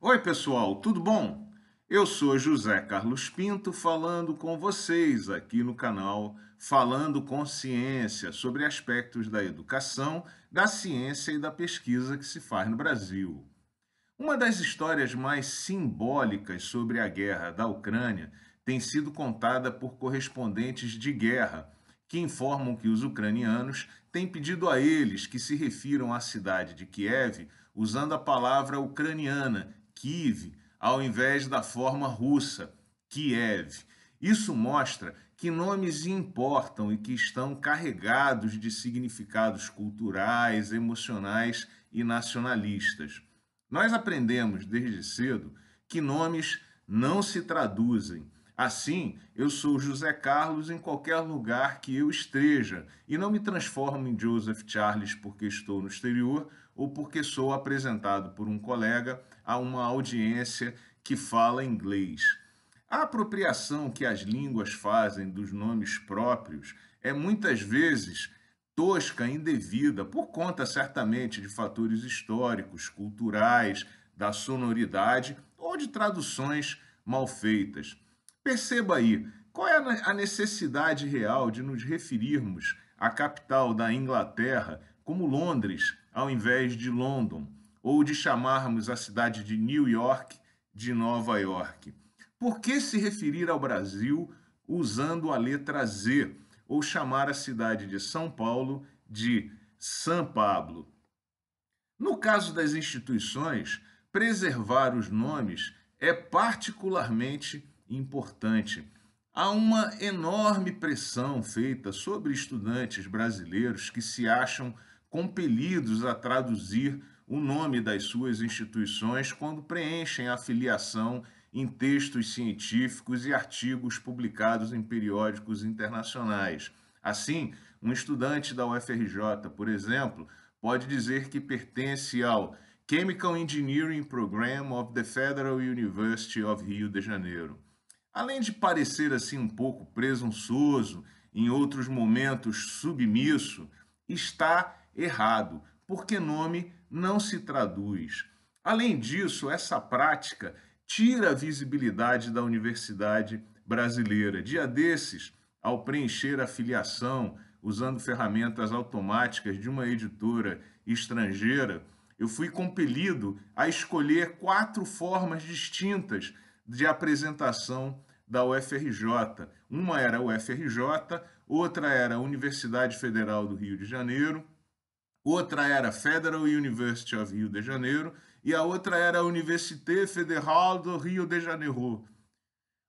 Oi, pessoal, tudo bom? Eu sou José Carlos Pinto falando com vocês aqui no canal Falando com Ciência sobre aspectos da educação, da ciência e da pesquisa que se faz no Brasil. Uma das histórias mais simbólicas sobre a guerra da Ucrânia tem sido contada por correspondentes de guerra que informam que os ucranianos têm pedido a eles que se refiram à cidade de Kiev usando a palavra ucraniana, Kiev, ao invés da forma russa, Kiev. Isso mostra que nomes importam e que estão carregados de significados culturais, emocionais e nacionalistas. Nós aprendemos desde cedo que nomes não se traduzem Assim, eu sou José Carlos em qualquer lugar que eu esteja e não me transformo em Joseph Charles porque estou no exterior ou porque sou apresentado por um colega a uma audiência que fala inglês. A apropriação que as línguas fazem dos nomes próprios é muitas vezes tosca, indevida, por conta certamente de fatores históricos, culturais, da sonoridade ou de traduções mal feitas. Perceba aí, qual é a necessidade real de nos referirmos à capital da Inglaterra como Londres, ao invés de London, ou de chamarmos a cidade de New York de Nova York? Por que se referir ao Brasil usando a letra Z, ou chamar a cidade de São Paulo de São Pablo? No caso das instituições, preservar os nomes é particularmente importante. Há uma enorme pressão feita sobre estudantes brasileiros que se acham compelidos a traduzir o nome das suas instituições quando preenchem a filiação em textos científicos e artigos publicados em periódicos internacionais. Assim, um estudante da UFRJ, por exemplo, pode dizer que pertence ao Chemical Engineering Program of the Federal University of Rio de Janeiro. Além de parecer assim um pouco presunçoso, em outros momentos submisso, está errado, porque nome não se traduz. Além disso, essa prática tira a visibilidade da universidade brasileira. Dia desses, ao preencher a filiação usando ferramentas automáticas de uma editora estrangeira, eu fui compelido a escolher quatro formas distintas de apresentação da UFRJ. Uma era a UFRJ, outra era a Universidade Federal do Rio de Janeiro, outra era a Federal University of Rio de Janeiro e a outra era a Université Fédérale do Rio de Janeiro.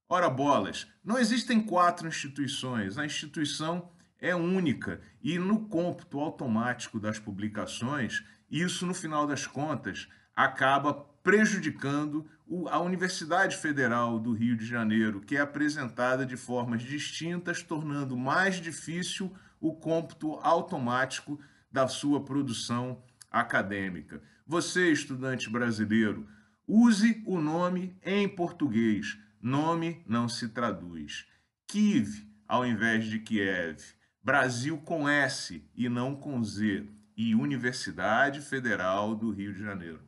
Ora bolas, não existem quatro instituições, a instituição é única e no cômputo automático das publicações, isso no final das contas acaba prejudicando a Universidade Federal do Rio de Janeiro, que é apresentada de formas distintas, tornando mais difícil o cômputo automático da sua produção acadêmica. Você, estudante brasileiro, use o nome em português. Nome não se traduz. Kiev ao invés de Kiev. Brasil com S e não com Z. E Universidade Federal do Rio de Janeiro.